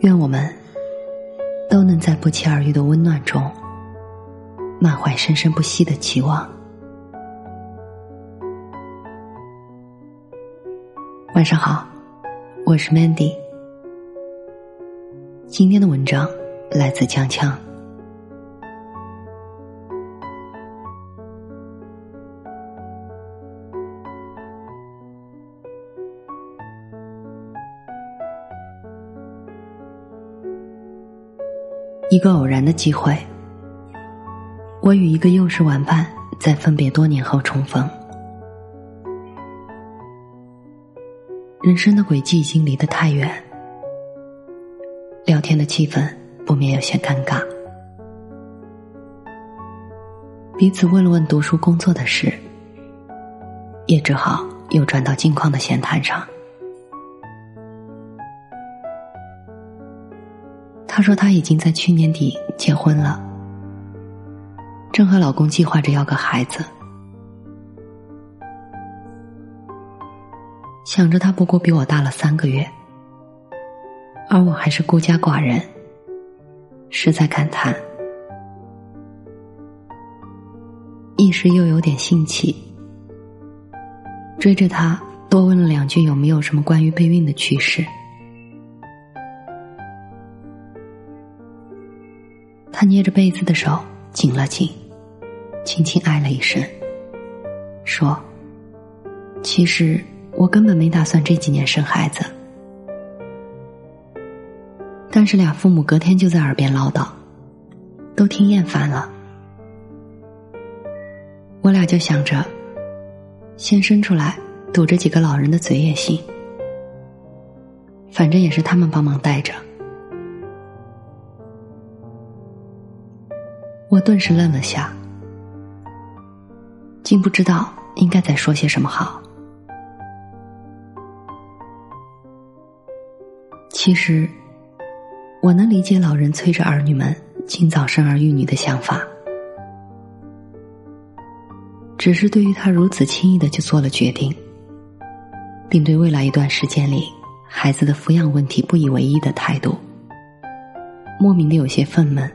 愿我们都能在不期而遇的温暖中，满怀生生不息的期望。晚上好，我是 Mandy。今天的文章来自锵锵。一个偶然的机会，我与一个幼时玩伴在分别多年后重逢。人生的轨迹已经离得太远。聊天的气氛不免有些尴尬，彼此问了问读书工作的事，也只好又转到近况的闲谈上。她说她已经在去年底结婚了，正和老公计划着要个孩子，想着他不过比我大了三个月。而我还是孤家寡人，实在感叹，一时又有点兴起，追着他多问了两句有没有什么关于备孕的趣事。他捏着被子的手紧了紧，轻轻唉了一声，说：“其实我根本没打算这几年生孩子。”但是俩父母隔天就在耳边唠叨，都听厌烦了。我俩就想着，先生出来堵着几个老人的嘴也行，反正也是他们帮忙带着。顿时愣了下，竟不知道应该再说些什么好。其实。我能理解老人催着儿女们尽早生儿育女的想法，只是对于他如此轻易的就做了决定，并对未来一段时间里孩子的抚养问题不以为意的态度，莫名的有些愤懑。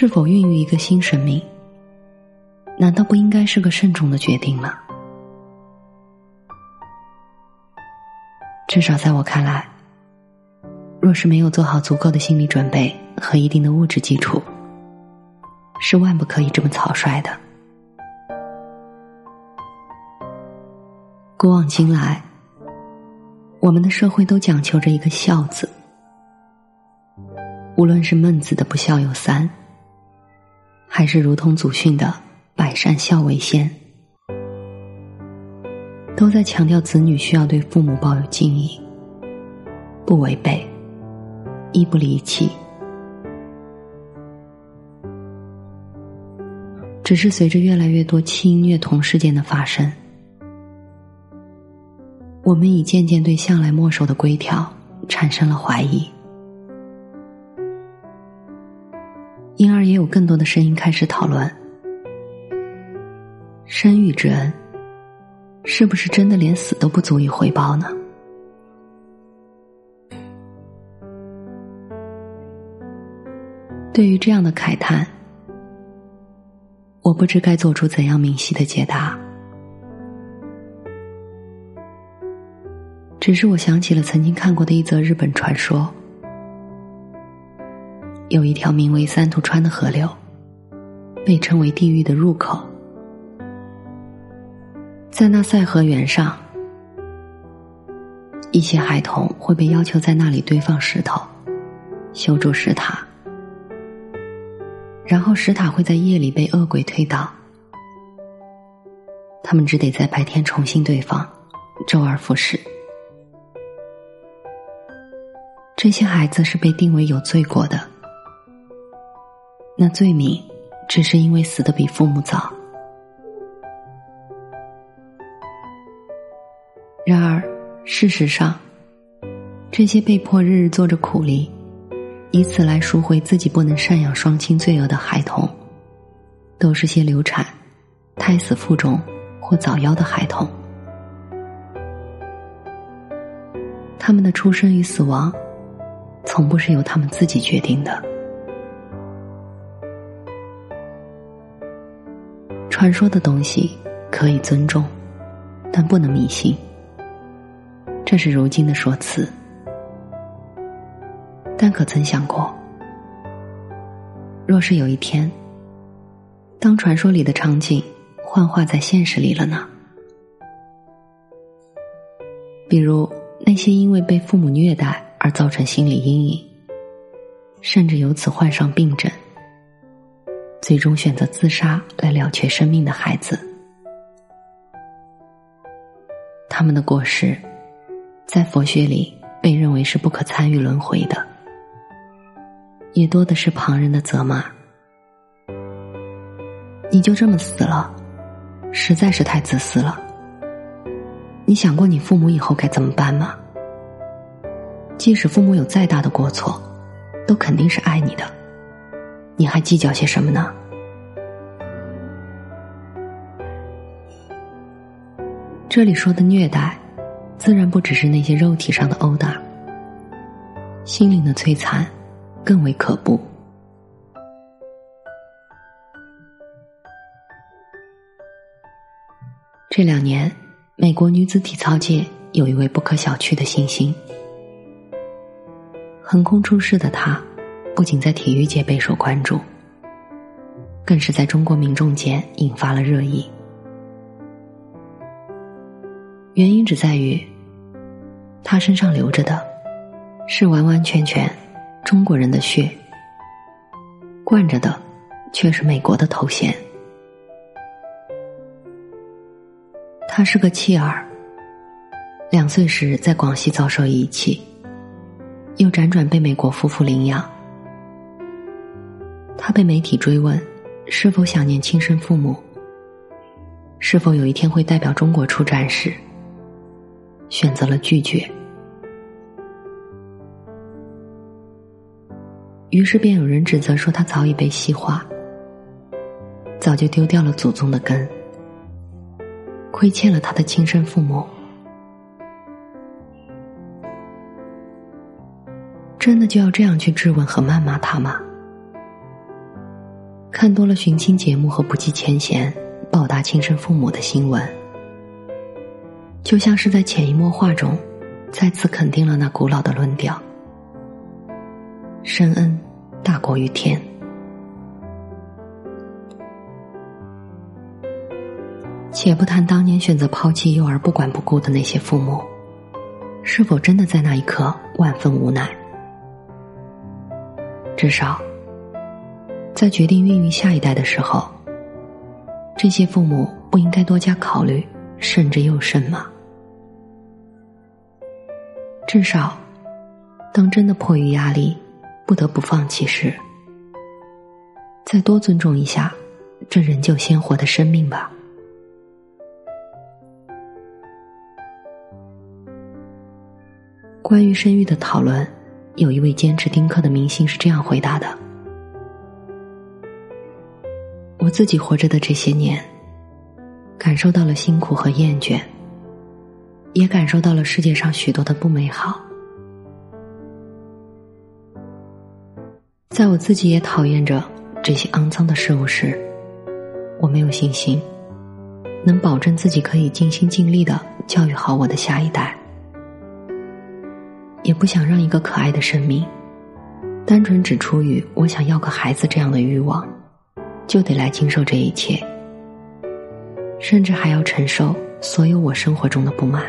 是否孕育一个新生命，难道不应该是个慎重的决定吗？至少在我看来，若是没有做好足够的心理准备和一定的物质基础，是万不可以这么草率的。古往今来，我们的社会都讲求着一个“孝”字，无论是孟子的“不孝有三”，还是如同祖训的“百善孝为先”。都在强调子女需要对父母抱有敬意，不违背，亦不离弃。只是随着越来越多欺虐童事件的发生，我们已渐渐对向来墨守的规条产生了怀疑，也有更多的声音开始讨论生育之恩。是不是真的连死都不足以回报呢？对于这样的慨叹，我不知该做出怎样明晰的解答。只是我想起了曾经看过的一则日本传说：有一条名为三途川的河流，被称为地狱的入口。在那赛河原上，一些孩童会被要求在那里堆放石头，修筑石塔，然后石塔会在夜里被恶鬼推倒，他们只得在白天重新堆放，周而复始。这些孩子是被定为有罪过的，那罪名只是因为死的比父母早。然而，事实上，这些被迫日日做着苦力，以此来赎回自己不能赡养双亲罪恶的孩童，都是些流产、胎死腹中或早夭的孩童。他们的出生与死亡，从不是由他们自己决定的。传说的东西可以尊重，但不能迷信。这是如今的说辞，但可曾想过，若是有一天，当传说里的场景幻化在现实里了呢？比如那些因为被父母虐待而造成心理阴影，甚至由此患上病症，最终选择自杀来了却生命的孩子，他们的过失。在佛学里，被认为是不可参与轮回的，也多的是旁人的责骂。你就这么死了，实在是太自私了。你想过你父母以后该怎么办吗？即使父母有再大的过错，都肯定是爱你的，你还计较些什么呢？这里说的虐待。自然不只是那些肉体上的殴打，心灵的摧残更为可怖。这两年，美国女子体操界有一位不可小觑的新星，横空出世的她，不仅在体育界备受关注，更是在中国民众间引发了热议。原因只在于，他身上流着的，是完完全全中国人的血，惯着的却是美国的头衔。他是个弃儿，两岁时在广西遭受遗弃，又辗转被美国夫妇领养。他被媒体追问，是否想念亲生父母，是否有一天会代表中国出战时。选择了拒绝，于是便有人指责说他早已被西化，早就丢掉了祖宗的根，亏欠了他的亲生父母。真的就要这样去质问和谩骂他吗？看多了寻亲节目和不计前嫌报答亲生父母的新闻。就像是在潜移默化中，再次肯定了那古老的论调：深恩大过于天。且不谈当年选择抛弃幼儿不管不顾的那些父母，是否真的在那一刻万分无奈？至少，在决定孕育下一代的时候，这些父母不应该多加考虑。慎之又慎吗？至少，当真的迫于压力，不得不放弃时，再多尊重一下这仍旧鲜活的生命吧。关于生育的讨论，有一位坚持丁克的明星是这样回答的：“自己活着的这些年。”感受到了辛苦和厌倦，也感受到了世界上许多的不美好。在我自己也讨厌着这些肮脏的事物时，我没有信心能保证自己可以尽心尽力的教育好我的下一代，也不想让一个可爱的生命，单纯只出于我想要个孩子这样的欲望，就得来经受这一切。甚至还要承受所有我生活中的不满。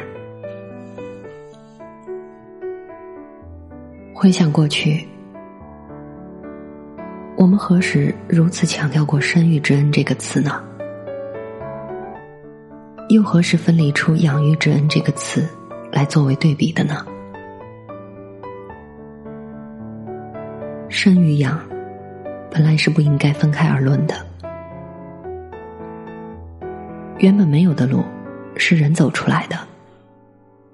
回想过去，我们何时如此强调过“生育之恩”这个词呢？又何时分离出“养育之恩”这个词来作为对比的呢？生与养，本来是不应该分开而论的。原本没有的路，是人走出来的；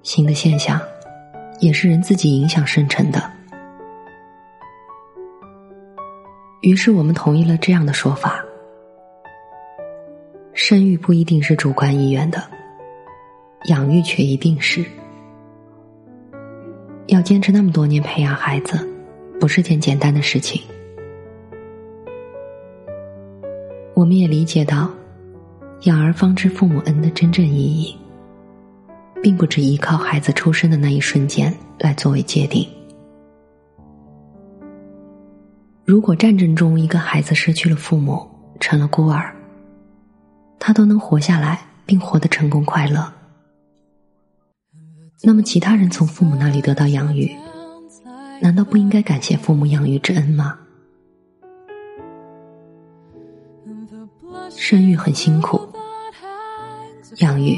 新的现象，也是人自己影响生成的。于是我们同意了这样的说法：生育不一定是主观意愿的，养育却一定是。要坚持那么多年培养孩子，不是件简单的事情。我们也理解到，养儿方知父母恩的真正意义，并不只依靠孩子出生的那一瞬间来作为界定。如果战争中一个孩子失去了父母，成了孤儿，他都能活下来并活得成功快乐，那么其他人从父母那里得到养育，难道不应该感谢父母养育之恩吗？生育很辛苦，养育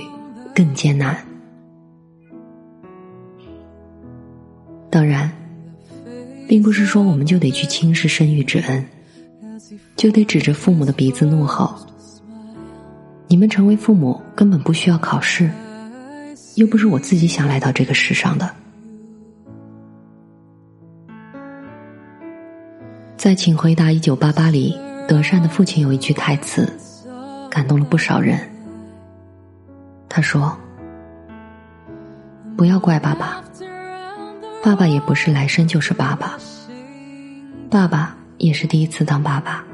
更艰难，当然。并不是说我们就得去轻视生育之恩，就得指着父母的鼻子怒吼：“你们成为父母根本不需要考试，又不是我自己想来到这个世上的。”在《请回答一九八八》里，德善的父亲有一句台词，感动了不少人。他说：“不要怪爸爸。”爸爸也不是来生就是爸爸，爸爸也是第一次当爸爸。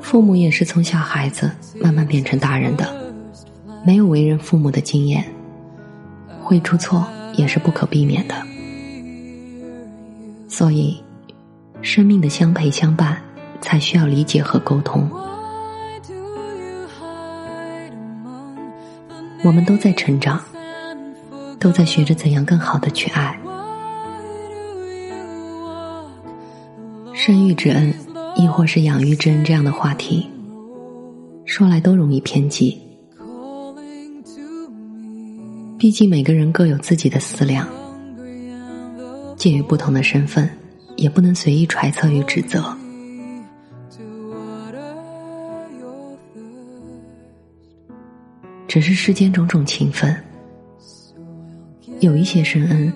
父母也是从小孩子慢慢变成大人的，没有为人父母的经验，会出错也是不可避免的。所以，生命的相陪相伴，才需要理解和沟通。我们都在成长，都在学着怎样更好的去爱。生育之恩，亦或是养育之恩这样的话题，说来都容易偏激。毕竟每个人各有自己的思量，介于不同的身份，也不能随意揣测与指责。只是世间种种情分，有一些深恩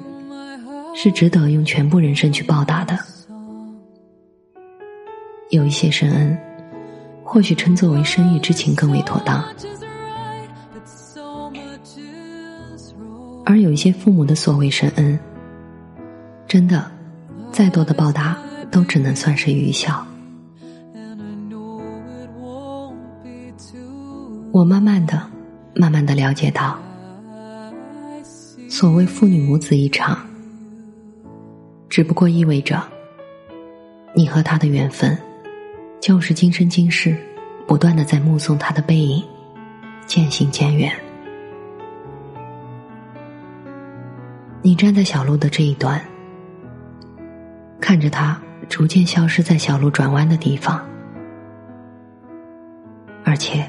是值得用全部人生去报答的；有一些深恩，或许称作为生育之情更为妥当；而有一些父母的所谓深恩，真的，再多的报答都只能算是愚孝。我慢慢的。慢慢的了解到，所谓父女母子一场，只不过意味着，你和他的缘分，就是今生今世，不断的在目送他的背影，渐行渐远。你站在小路的这一端，看着他逐渐消失在小路转弯的地方，而且。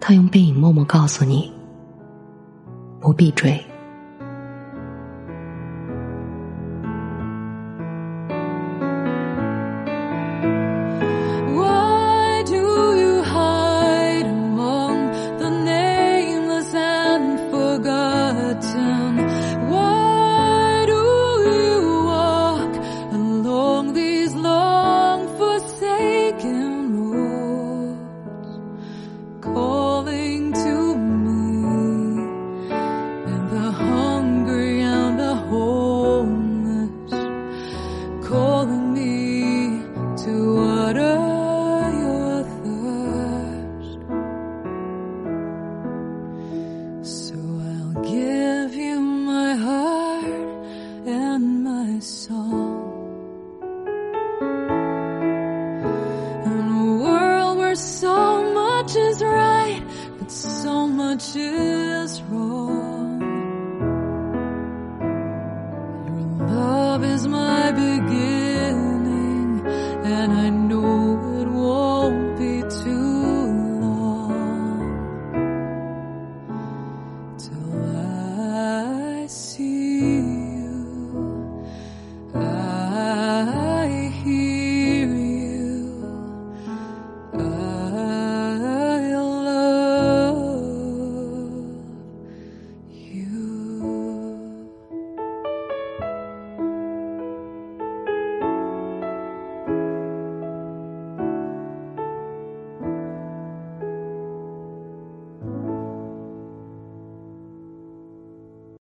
他用背影默默告诉你：不必追。is wrong. Your love is my beginning, and I know it won't be too long till I see.